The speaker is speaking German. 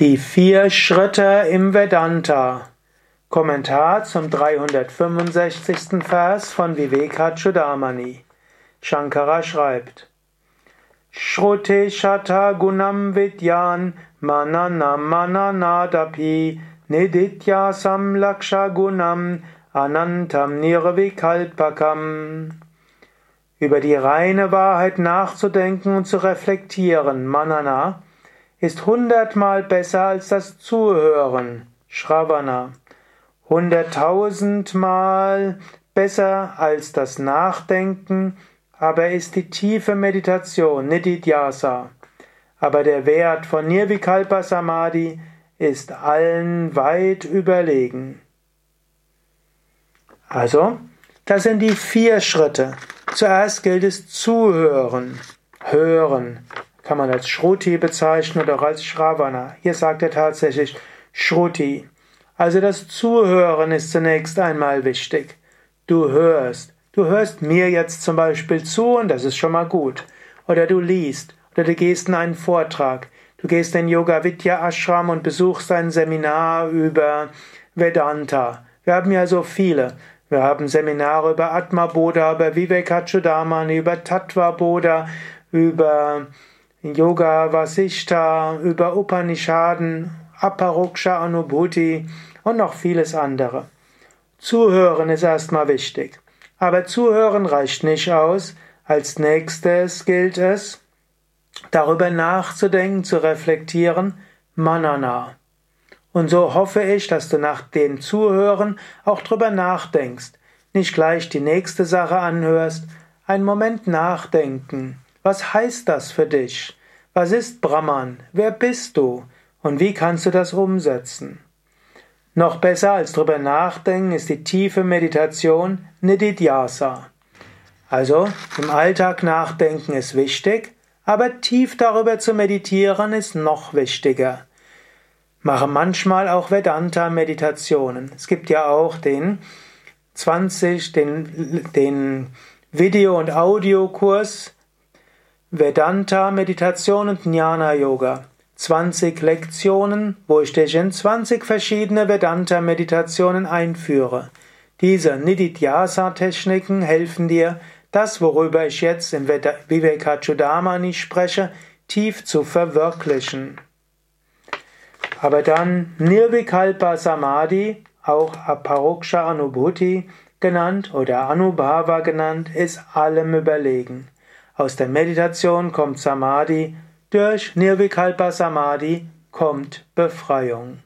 Die vier Schritte im Vedanta. Kommentar zum 365. Vers von Vivekachudamani. Shankara schreibt: Shruti Shata Gunam Vidyan Manana Mananadapi Niditya Samlaksha Gunam Anantam Nirvikalpakam. Über die reine Wahrheit nachzudenken und zu reflektieren, Manana, ist hundertmal besser als das Zuhören, Shravana, hunderttausendmal besser als das Nachdenken, aber ist die tiefe Meditation, Nididhyasa. Aber der Wert von Nirvikalpa Samadhi ist allen weit überlegen. Also, das sind die vier Schritte. Zuerst gilt es zuhören, hören, kann man als Shruti bezeichnen oder auch als Shravana. Hier sagt er tatsächlich Shruti. Also das Zuhören ist zunächst einmal wichtig. Du hörst. Du hörst mir jetzt zum Beispiel zu und das ist schon mal gut. Oder du liest. Oder du gehst in einen Vortrag. Du gehst in Yoga Vidya Ashram und besuchst ein Seminar über Vedanta. Wir haben ja so viele. Wir haben Seminare über Atma Bodha, über Vivekachudamani, über Tattva Bodha, über Yoga Vasishta, über Upanishaden, Aparuksha Anubhuti und noch vieles andere. Zuhören ist erstmal wichtig. Aber zuhören reicht nicht aus. Als nächstes gilt es, darüber nachzudenken, zu reflektieren, Manana. Und so hoffe ich, dass du nach dem Zuhören auch drüber nachdenkst. Nicht gleich die nächste Sache anhörst, einen Moment nachdenken. Was heißt das für dich? Was ist Brahman? Wer bist du? Und wie kannst du das umsetzen? Noch besser als drüber nachdenken ist die tiefe Meditation Nididhyasa. Also im Alltag nachdenken ist wichtig, aber tief darüber zu meditieren ist noch wichtiger. Mache manchmal auch Vedanta-Meditationen. Es gibt ja auch den 20, den, den Video- und Audiokurs Vedanta, Meditation und Jnana Yoga. 20 Lektionen, wo ich dich in 20 verschiedene Vedanta Meditationen einführe. Diese Nididhyasa-Techniken helfen dir, das, worüber ich jetzt in Vivekachudamani spreche, tief zu verwirklichen. Aber dann Nirvikalpa Samadhi, auch Aparoksha Anubhuti genannt oder Anubhava genannt, ist allem überlegen. Aus der Meditation kommt Samadhi, durch Nirvikalpa Samadhi kommt Befreiung.